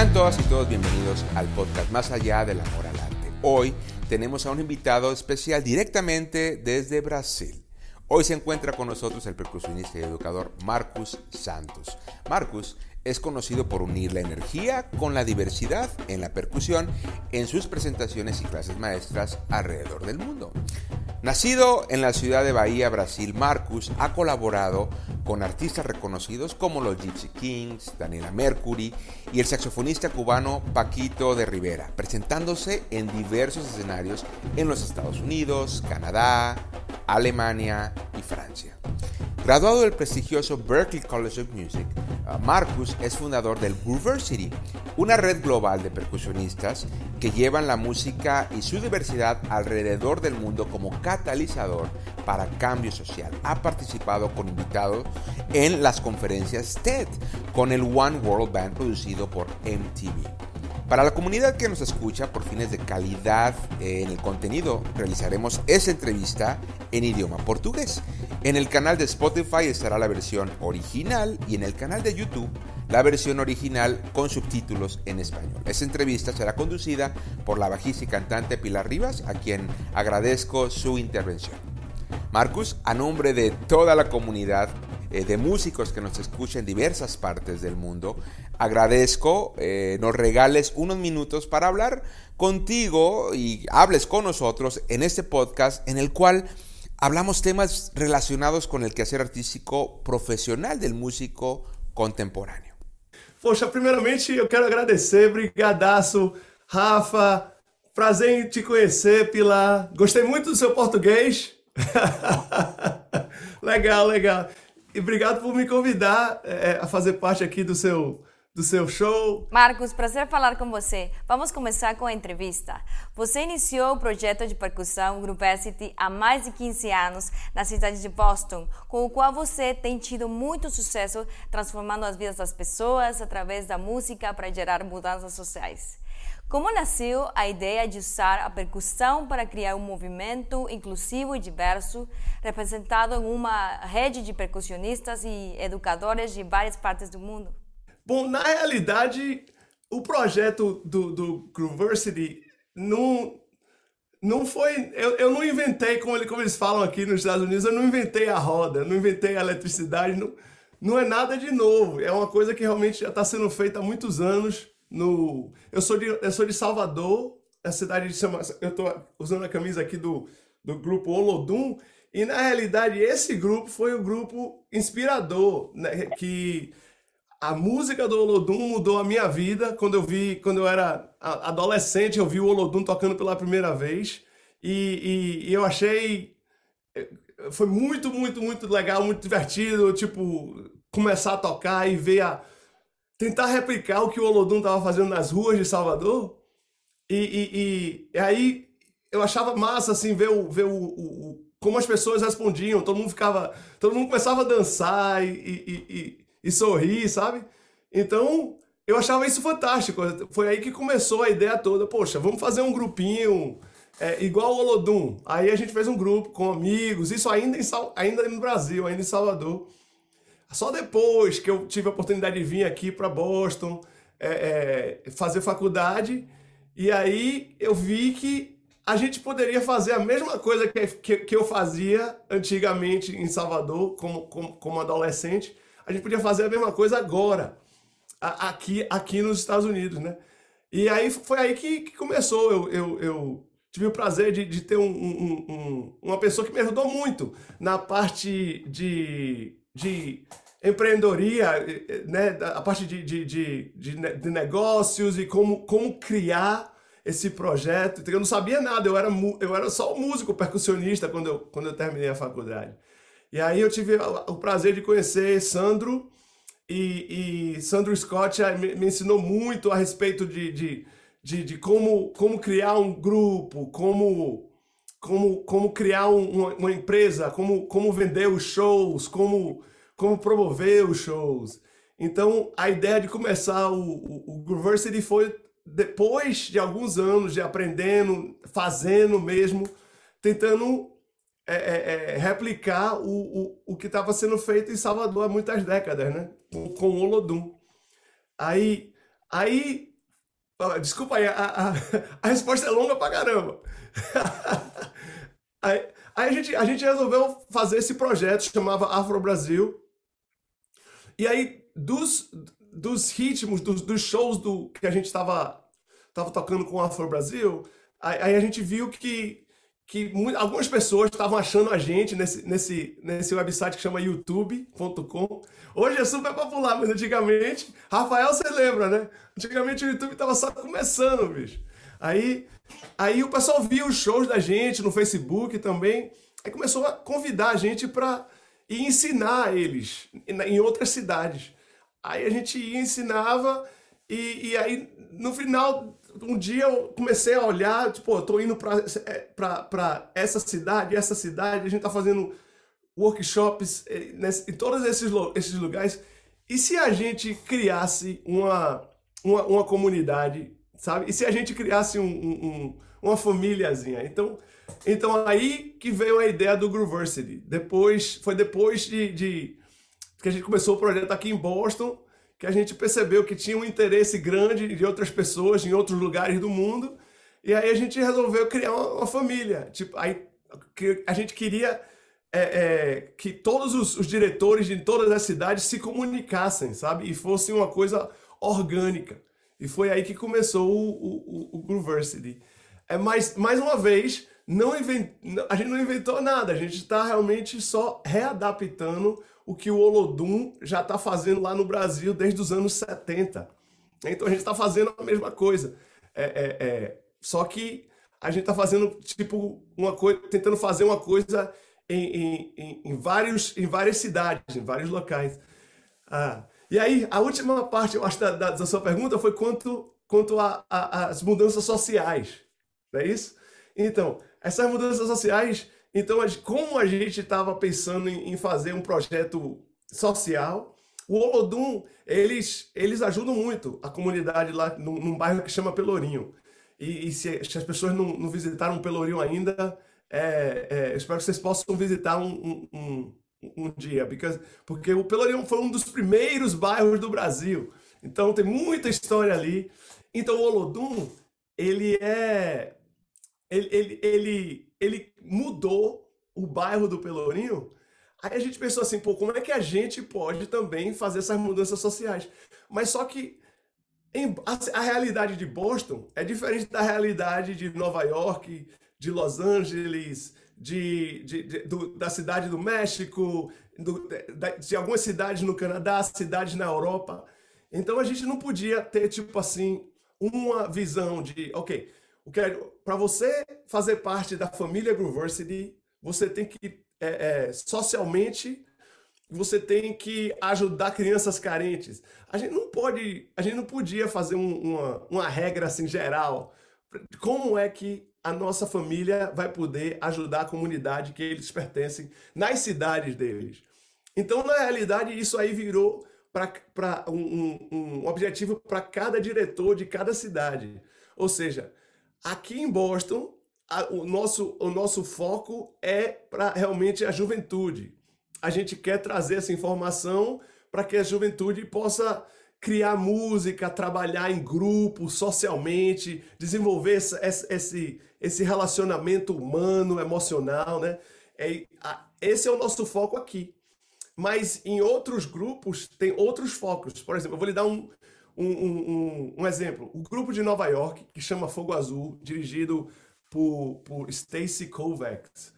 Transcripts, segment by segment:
Sean todas y todos bienvenidos al podcast Más allá del amor al arte. Hoy tenemos a un invitado especial directamente desde Brasil. Hoy se encuentra con nosotros el percusionista y educador Marcus Santos. Marcus es conocido por unir la energía con la diversidad en la percusión en sus presentaciones y clases maestras alrededor del mundo. Nacido en la ciudad de Bahía, Brasil, Marcus ha colaborado con artistas reconocidos como los Gypsy Kings, Daniela Mercury y el saxofonista cubano Paquito de Rivera, presentándose en diversos escenarios en los Estados Unidos, Canadá, Alemania y Francia. Graduado del prestigioso Berklee College of Music, Marcus es fundador del Grooversity, una red global de percusionistas que llevan la música y su diversidad alrededor del mundo como catalizador para cambio social. Ha participado con invitados en las conferencias TED con el One World Band producido por MTV. Para la comunidad que nos escucha por fines de calidad en el contenido, realizaremos esa entrevista en idioma portugués. En el canal de Spotify estará la versión original y en el canal de YouTube la versión original con subtítulos en español. Esa entrevista será conducida por la bajista y cantante Pilar Rivas, a quien agradezco su intervención. Marcus, a nombre de toda la comunidad eh, de músicos que nos escuchan en diversas partes del mundo, agradezco eh, nos regales unos minutos para hablar contigo y hables con nosotros en este podcast en el cual hablamos temas relacionados con el quehacer artístico profesional del músico contemporáneo. Poxa, primeiramente eu quero agradecer, brigadaço, Rafa, prazer em te conhecer, Pilar. Gostei muito do seu português. legal, legal. E obrigado por me convidar é, a fazer parte aqui do seu do seu show. Marcos, prazer falar com você. Vamos começar com a entrevista. Você iniciou o projeto de percussão Groupacity há mais de 15 anos na cidade de Boston, com o qual você tem tido muito sucesso transformando as vidas das pessoas através da música para gerar mudanças sociais. Como nasceu a ideia de usar a percussão para criar um movimento inclusivo e diverso, representado em uma rede de percussionistas e educadores de várias partes do mundo? Bom, na realidade, o projeto do, do Grooversity não, não foi. Eu, eu não inventei, como, ele, como eles falam aqui nos Estados Unidos, eu não inventei a roda, não inventei a eletricidade, não, não é nada de novo. É uma coisa que realmente já está sendo feita há muitos anos. No, eu, sou de, eu sou de Salvador, a cidade de chama, Eu estou usando a camisa aqui do, do grupo Olodum, e na realidade esse grupo foi o grupo inspirador, né, que a música do Olodum mudou a minha vida. Quando eu vi, quando eu era adolescente, eu vi o Olodum tocando pela primeira vez. E, e, e eu achei. Foi muito, muito, muito legal, muito divertido. Tipo, começar a tocar e ver a. Tentar replicar o que o Olodum estava fazendo nas ruas de Salvador. E, e, e, aí eu achava massa, assim, ver, o, ver o, o, como as pessoas respondiam. Todo mundo ficava. Todo mundo começava a dançar e, e e sorrir, sabe? Então, eu achava isso fantástico. Foi aí que começou a ideia toda. Poxa, vamos fazer um grupinho é, igual o Olodum. Aí a gente fez um grupo com amigos, isso ainda, em, ainda no Brasil, ainda em Salvador. Só depois que eu tive a oportunidade de vir aqui para Boston é, é, fazer faculdade, e aí eu vi que a gente poderia fazer a mesma coisa que, que, que eu fazia antigamente em Salvador, como, como, como adolescente, a gente podia fazer a mesma coisa agora, aqui, aqui nos Estados Unidos, né? E aí foi aí que, que começou. Eu, eu, eu, tive o prazer de, de ter um, um, um, uma pessoa que me ajudou muito na parte de, de empreendedoria, né? a parte de, de, de, de, negócios e como, como criar esse projeto. Eu não sabia nada, eu era, eu era só músico percussionista quando eu, quando eu terminei a faculdade. E aí eu tive o prazer de conhecer Sandro e, e Sandro Scott me, me, ensinou muito a respeito de, de, de, de, como, como criar um grupo, como, como, como criar um, uma, uma, empresa, como, como vender os shows, como, como promover os shows. Então a ideia de começar o, o, o foi depois de alguns anos de aprendendo, fazendo mesmo, tentando é, é, é, replicar o, o, o que estava sendo feito em Salvador há muitas décadas, né? Com, com o Olodum. Aí, aí Desculpa aí, a, a, a resposta é longa pra caramba. aí, aí a, gente, a gente resolveu fazer esse projeto, chamava Afro Brasil. E aí, dos, dos ritmos, dos, dos shows do, que a gente estava tava tocando com o Afro Brasil, aí, aí a gente viu que que algumas pessoas estavam achando a gente nesse, nesse, nesse website que chama youtube.com. Hoje é super popular, mas antigamente, Rafael, você lembra, né? Antigamente o YouTube estava só começando, bicho. Aí, aí o pessoal via os shows da gente no Facebook também. Aí começou a convidar a gente para ir ensinar eles em outras cidades. Aí a gente ia, ensinava, e, e aí no final um dia eu comecei a olhar, tipo, eu tô indo para essa cidade, essa cidade, a gente tá fazendo workshops eh, em todos esses, esses lugares. E se a gente criasse uma, uma, uma comunidade, sabe? E se a gente criasse um, um, uma famíliazinha? Então, então aí que veio a ideia do Grooversity. Depois, foi depois de, de que a gente começou o projeto aqui em Boston, que a gente percebeu que tinha um interesse grande de outras pessoas em outros lugares do mundo. E aí a gente resolveu criar uma, uma família. Tipo, aí a gente queria é, é, que todos os, os, diretores de todas as cidades se comunicassem, sabe? E fosse uma coisa orgânica. E foi aí que começou o, o, o Grooversity. É, mas, mais uma vez, não invent... a gente não inventou nada, a gente está realmente só readaptando o que o Olodum já está fazendo lá no Brasil desde os anos 70. Então a gente está fazendo a mesma coisa. É, é, é... Só que a gente está fazendo tipo uma coisa, tentando fazer uma coisa em, em, em, vários, em várias cidades, em vários locais. Ah, e aí, a última parte, eu acho, da, da, da sua pergunta foi quanto, quanto às mudanças sociais. Não é isso? Então, essas mudanças sociais então, como a gente estava pensando em fazer um projeto social, o Olodum, eles, eles ajudam muito a comunidade lá num, num bairro que chama Pelourinho. E, e se, se, as pessoas não, não visitaram Pelourinho ainda, é, é, espero que vocês possam visitar um, um, um, dia, because, porque o Pelourinho foi um dos primeiros bairros do Brasil. Então tem muita história ali. Então o Olodum, ele é. Ele, ele, ele, ele mudou o bairro do Pelourinho, aí a gente pensou assim, pô, como é que a gente pode também fazer essas mudanças sociais? Mas só que em, a, a, realidade de Boston é diferente da realidade de Nova York, de Los Angeles, de, de, de do, da cidade do México, do, de, de algumas cidades no Canadá, cidades na Europa. Então a gente não podia ter, tipo assim, uma visão de, ok, para você fazer parte da família Grooversity, você tem que é, é, socialmente você tem que ajudar crianças carentes. A gente não pode, a gente não podia fazer um, uma, uma regra assim geral. Como é que a nossa família vai poder ajudar a comunidade que eles pertencem nas cidades deles? Então, na realidade, isso aí virou para um, um, um objetivo para cada diretor de cada cidade. Ou seja, Aqui em Boston, a, o, nosso, o nosso foco é para realmente a juventude. A gente quer trazer essa informação para que a juventude possa criar música, trabalhar em grupo, socialmente, desenvolver esse, esse, esse relacionamento humano, emocional, né? É, esse é o nosso foco aqui. Mas em outros grupos tem outros focos. Por exemplo, eu vou lhe dar um, um, um, um, exemplo. O grupo de Nova York, que chama Fogo Azul, dirigido por, por Stacy Kovacs,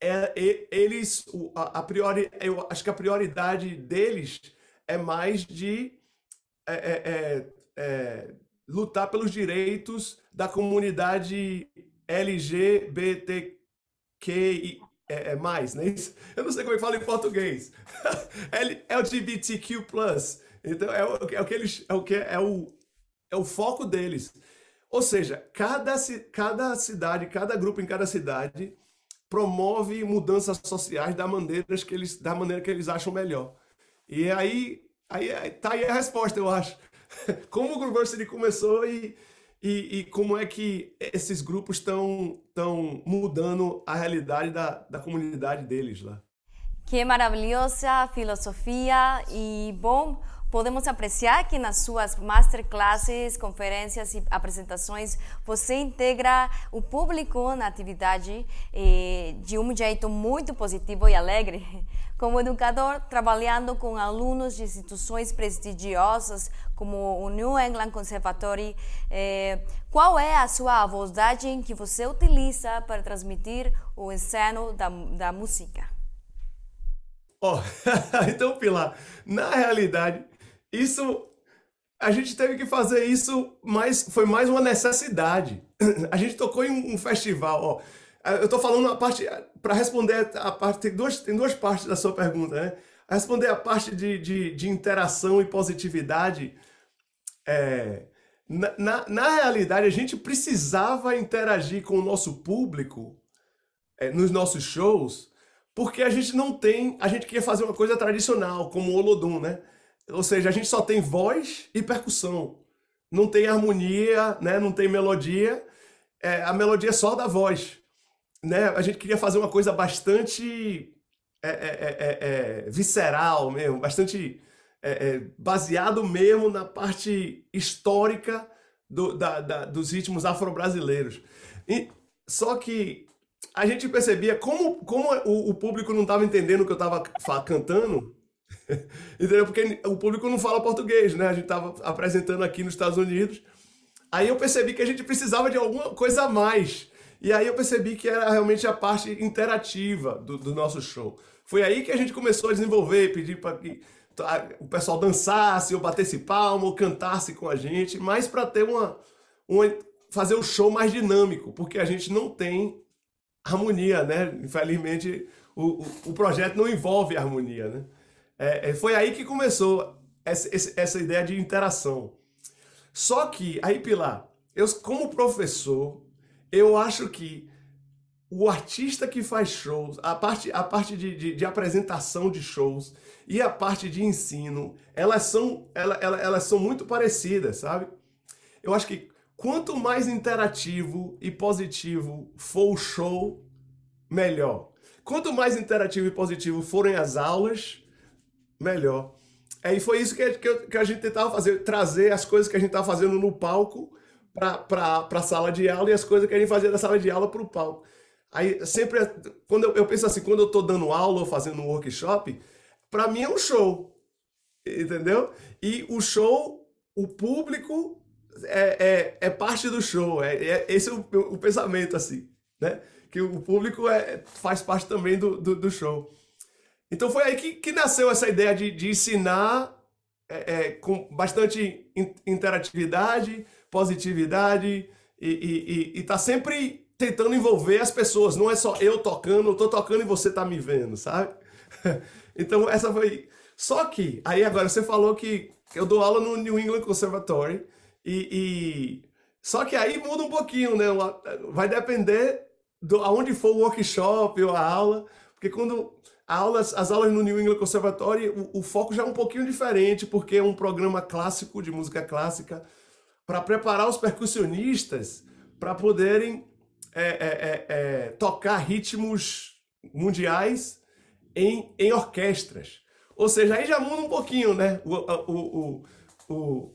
é, eles, a, a, priori, eu acho que a prioridade deles é mais de é, é, é, é lutar pelos direitos da comunidade LGBTQI, é, é, mais, né? Eu não sei como é que fala em português. LGBTQ+. Então é o, é o que eles é o que é o é o foco deles. Ou seja, cada, cada cidade, cada grupo em cada cidade promove mudanças sociais da maneira que eles, da maneira que eles acham melhor. E aí, aí tá aí a resposta, eu acho. Como o Grooversity começou e, e, e, como é que esses grupos estão mudando a realidade da, da comunidade deles lá. Que maravilhosa filosofia e bom podemos apreciar que nas suas masterclasses, conferências e apresentações você integra o público na atividade eh, de um jeito muito positivo e alegre. Como educador, trabalhando com alunos de instituições prestigiosas como o New England Conservatory, eh, qual é a sua abordagem que você utiliza para transmitir o ensino da, da música? Oh, então, Pilar, na realidade, isso a gente teve que fazer isso, mas foi mais uma necessidade. A gente tocou em um festival, ó. Eu tô falando a parte para responder a parte tem duas, tem duas partes da sua pergunta, né? A responder a parte de, de, de interação e positividade. É, na, na, na, realidade, a gente precisava interagir com o nosso público é, nos nossos shows porque a gente não tem, a gente queria fazer uma coisa tradicional, como o Olodum, né? Ou seja, a gente só tem voz e percussão. Não tem harmonia, né? Não tem melodia. É, a melodia é só da voz. Né? A gente queria fazer uma coisa bastante é, é, é, é visceral mesmo, bastante baseado mesmo na parte histórica do, da, da, dos ritmos afro-brasileiros. Só que a gente percebia como, como o, o público não estava entendendo o que eu estava cantando, entendeu? Porque o público não fala português, né? A gente estava apresentando aqui nos Estados Unidos. Aí eu percebi que a gente precisava de alguma coisa a mais. E aí eu percebi que era realmente a parte interativa do, do nosso show. Foi aí que a gente começou a desenvolver, pedir para que o pessoal dançasse, ou batesse palma, ou cantasse com a gente, mas para ter uma, uma fazer um show mais dinâmico, porque a gente não tem harmonia, né? Infelizmente, o, o, o projeto não envolve harmonia, né? É, é, foi aí que começou essa, essa ideia de interação. Só que, aí, Pilar, eu, como professor, eu acho que o artista que faz shows, a parte, a parte de, de, de apresentação de shows e a parte de ensino, elas são, ela, ela, elas são muito parecidas, sabe? Eu acho que Quanto mais interativo e positivo for o show, melhor. Quanto mais interativo e positivo forem as aulas, melhor. É, e foi isso que, que, que a gente tentava fazer, trazer as coisas que a gente estava fazendo no palco para a sala de aula e as coisas que a gente fazia da sala de aula para o palco. Aí sempre, quando eu, eu, penso assim, quando eu estou dando aula ou fazendo um workshop, para mim é um show, entendeu? E o show, o público é, é, é parte do show. É, é esse é o, o, pensamento, assim, né? Que o público é, faz parte também do, do, do show. Então foi aí que, que nasceu essa ideia de, de ensinar é, é, com bastante interatividade, positividade e, e, e, e tá sempre tentando envolver as pessoas. Não é só eu tocando, eu tô tocando e você tá me vendo, sabe? então essa foi. Só que, aí agora você falou que eu dou aula no New England Conservatory e, e, Só que aí muda um pouquinho, né? Vai depender do aonde for o workshop ou a aula, porque quando aulas, as aulas no New England Conservatory, o, o, foco já é um pouquinho diferente, porque é um programa clássico de música clássica para preparar os percussionistas para poderem é, é, é, é, tocar ritmos mundiais em, em orquestras. Ou seja, aí já muda um pouquinho, né? O, o, o, o,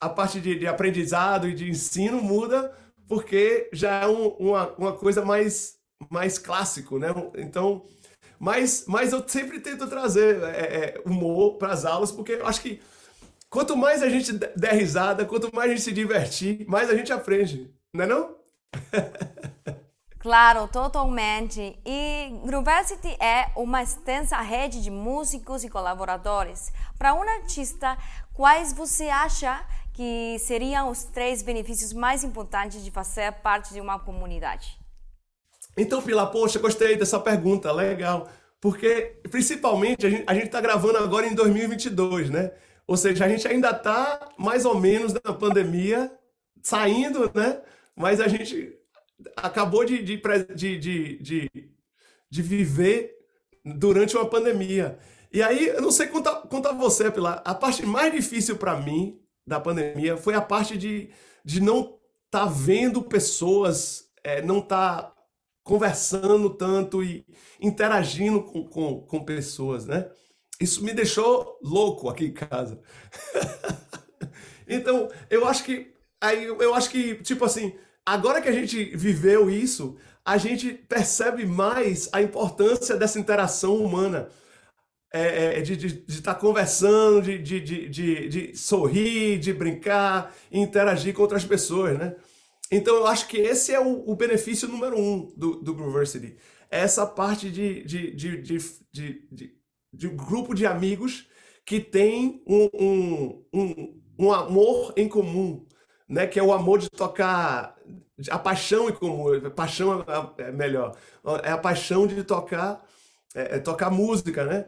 a parte de, de aprendizado e de ensino muda porque já é um, uma, uma coisa mais, mais clássico, né? Então, mas, mas eu sempre tento trazer é, é, humor para as aulas, porque eu acho que quanto mais a gente der risada, quanto mais a gente se divertir, mais a gente aprende, não é não? Claro, totalmente. E Grooversity é uma extensa rede de músicos e colaboradores. Para um artista, quais você acha que seriam os três benefícios mais importantes de fazer parte de uma comunidade? Então, Pilar, poxa, gostei dessa pergunta, legal. Porque, principalmente, a gente está gravando agora em 2022, né? Ou seja, a gente ainda está mais ou menos da pandemia, saindo, né? Mas a gente acabou de, de, de, de, de viver durante uma pandemia. E aí, eu não sei contar, contar você, Pilar, a parte mais difícil para mim da pandemia foi a parte de, de não estar tá vendo pessoas, é, não estar tá conversando tanto e interagindo com, com, com pessoas, né? isso me deixou louco aqui em casa. então, eu acho que aí eu acho que tipo assim, agora que a gente viveu isso, a gente percebe mais a importância dessa interação humana. É, é, de estar de, de tá conversando, de, de, de, de, sorrir, de brincar, interagir com outras pessoas, né? Então eu acho que esse é o, o benefício número um do, do Grooversity. É essa parte de, de, de, de, grupo de amigos que tem um, um, um, um amor em comum, né? Que é o amor de tocar, a paixão em comum, paixão é, é melhor, é a paixão de tocar, é, é tocar música, né?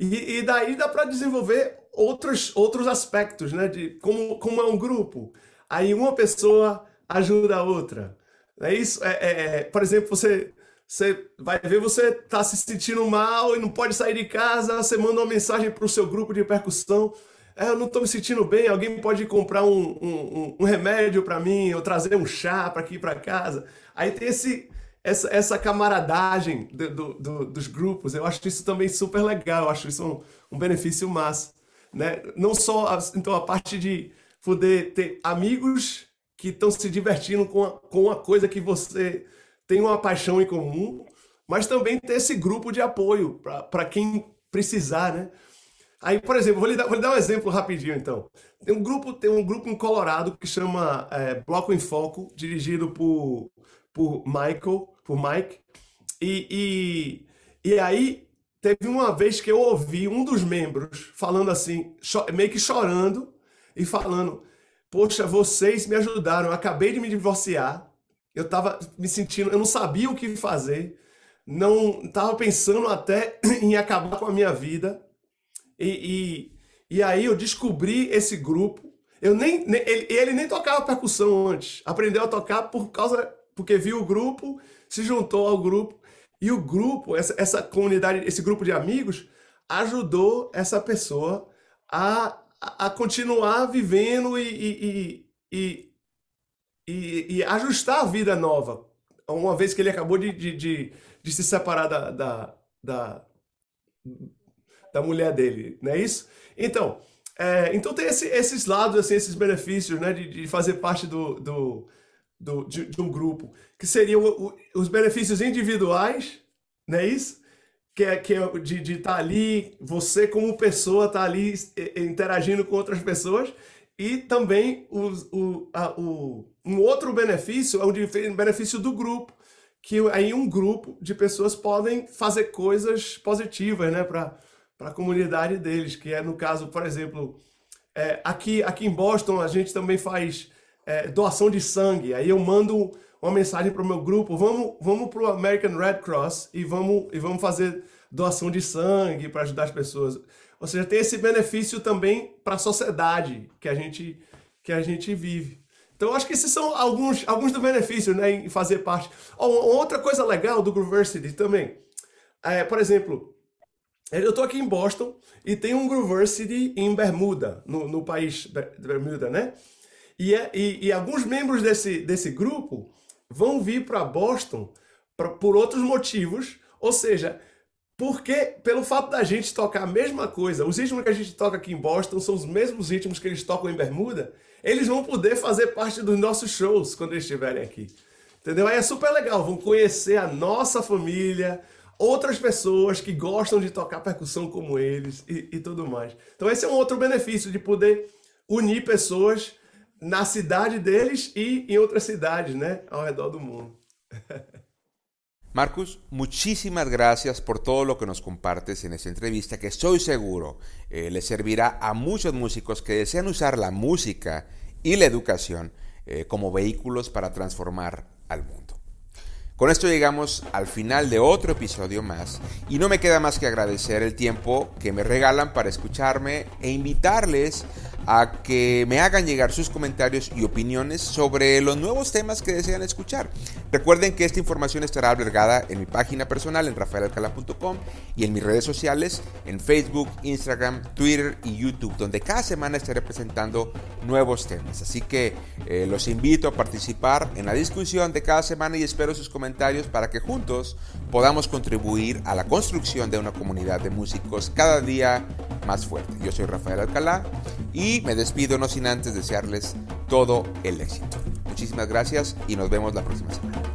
E, e daí dá para desenvolver outros, outros aspectos, né? De como, como é um grupo. Aí uma pessoa ajuda a outra. É isso? É, é, é, por exemplo, você, você vai ver, você está se sentindo mal e não pode sair de casa, você manda uma mensagem para o seu grupo de percussão. É, eu não estou me sentindo bem, alguém pode comprar um, um, um remédio para mim, ou trazer um chá para aqui para casa. Aí tem esse, essa, essa camaradagem do, do, dos grupos. Eu acho isso também super legal, eu acho isso um, um benefício massa. Né? Não só então, a parte de poder ter amigos que estão se divertindo com, a, com uma coisa que você tem uma paixão em comum, mas também ter esse grupo de apoio para quem precisar, né? Aí, por exemplo, vou lhe, dar, vou lhe dar um exemplo rapidinho, então. Tem um grupo, tem um grupo em Colorado que chama é, Bloco em Foco, dirigido por, por Michael, por Mike. E, e, e aí, teve uma vez que eu ouvi um dos membros falando assim, meio que chorando, e falando: Poxa, vocês me ajudaram. Eu acabei de me divorciar. Eu estava me sentindo, eu não sabia o que fazer. Não estava pensando até em acabar com a minha vida. E, e, e aí eu descobri esse grupo. Eu nem, nem ele, ele, nem tocava percussão antes. Aprendeu a tocar por causa porque viu o grupo, se juntou ao grupo e o grupo, essa, essa comunidade, esse grupo de amigos ajudou essa pessoa a a, continuar vivendo e, e, e, e, ajustar a vida nova. Uma vez que ele acabou de, de, de, de se separar da, da, da, da, mulher dele, não é isso? Então, é, então tem esse, esses lados, assim, esses benefícios né, de, de fazer parte do, do, do de, de, um grupo, que seriam os benefícios individuais, não é isso? Que é, que é de estar tá ali, você como pessoa tá ali interagindo com outras pessoas, e também o, o, a, o, um outro benefício é o benefício do grupo, que aí um grupo de pessoas podem fazer coisas positivas né, para a comunidade deles, que é no caso, por exemplo, é, aqui, aqui em Boston a gente também faz é, doação de sangue, aí eu mando uma mensagem para o meu grupo, vamos, vamos para o American Red Cross e vamos, e vamos fazer doação de sangue para ajudar as pessoas. Ou seja, tem esse benefício também para a sociedade que a gente, que a gente vive. Então, acho que esses são alguns, alguns dos benefícios né, em fazer parte. Oh, outra coisa legal do Grooversity também, é, por exemplo, eu estou aqui em Boston e tem um Grooversity em Bermuda, no, no país Bermuda, né? E, é, e, e, alguns membros desse, desse grupo vão vir para Boston pra, por outros motivos, ou seja, porque pelo fato da gente tocar a mesma coisa, os ritmos que a gente toca aqui em Boston são os mesmos ritmos que eles tocam em Bermuda, eles vão poder fazer parte dos nossos shows quando eles estiverem aqui. Entendeu? Aí é super legal, vão conhecer a nossa família, outras pessoas que gostam de tocar percussão como eles e, e tudo mais. Então esse é um outro benefício de poder unir pessoas na cidade deles e em outras cidades, né, ao redor do mundo. Marcus, muchísimas gracias por todo lo que nos compartes en esta entrevista que estoy seguro eh, le servirá a muchos músicos que desean usar la música y la educación eh, como vehículos para transformar al mundo. Con esto llegamos al final de otro episodio más y no me queda más que agradecer el tiempo que me regalan para escucharme e invitarles a que me hagan llegar sus comentarios y opiniones sobre los nuevos temas que desean escuchar. Recuerden que esta información estará albergada en mi página personal en rafaelalcala.com y en mis redes sociales en Facebook, Instagram, Twitter y YouTube, donde cada semana estaré presentando nuevos temas. Así que eh, los invito a participar en la discusión de cada semana y espero sus comentarios para que juntos podamos contribuir a la construcción de una comunidad de músicos cada día más fuerte. Yo soy Rafael Alcalá me despido no sin antes desearles todo el éxito. Muchísimas gracias y nos vemos la próxima semana.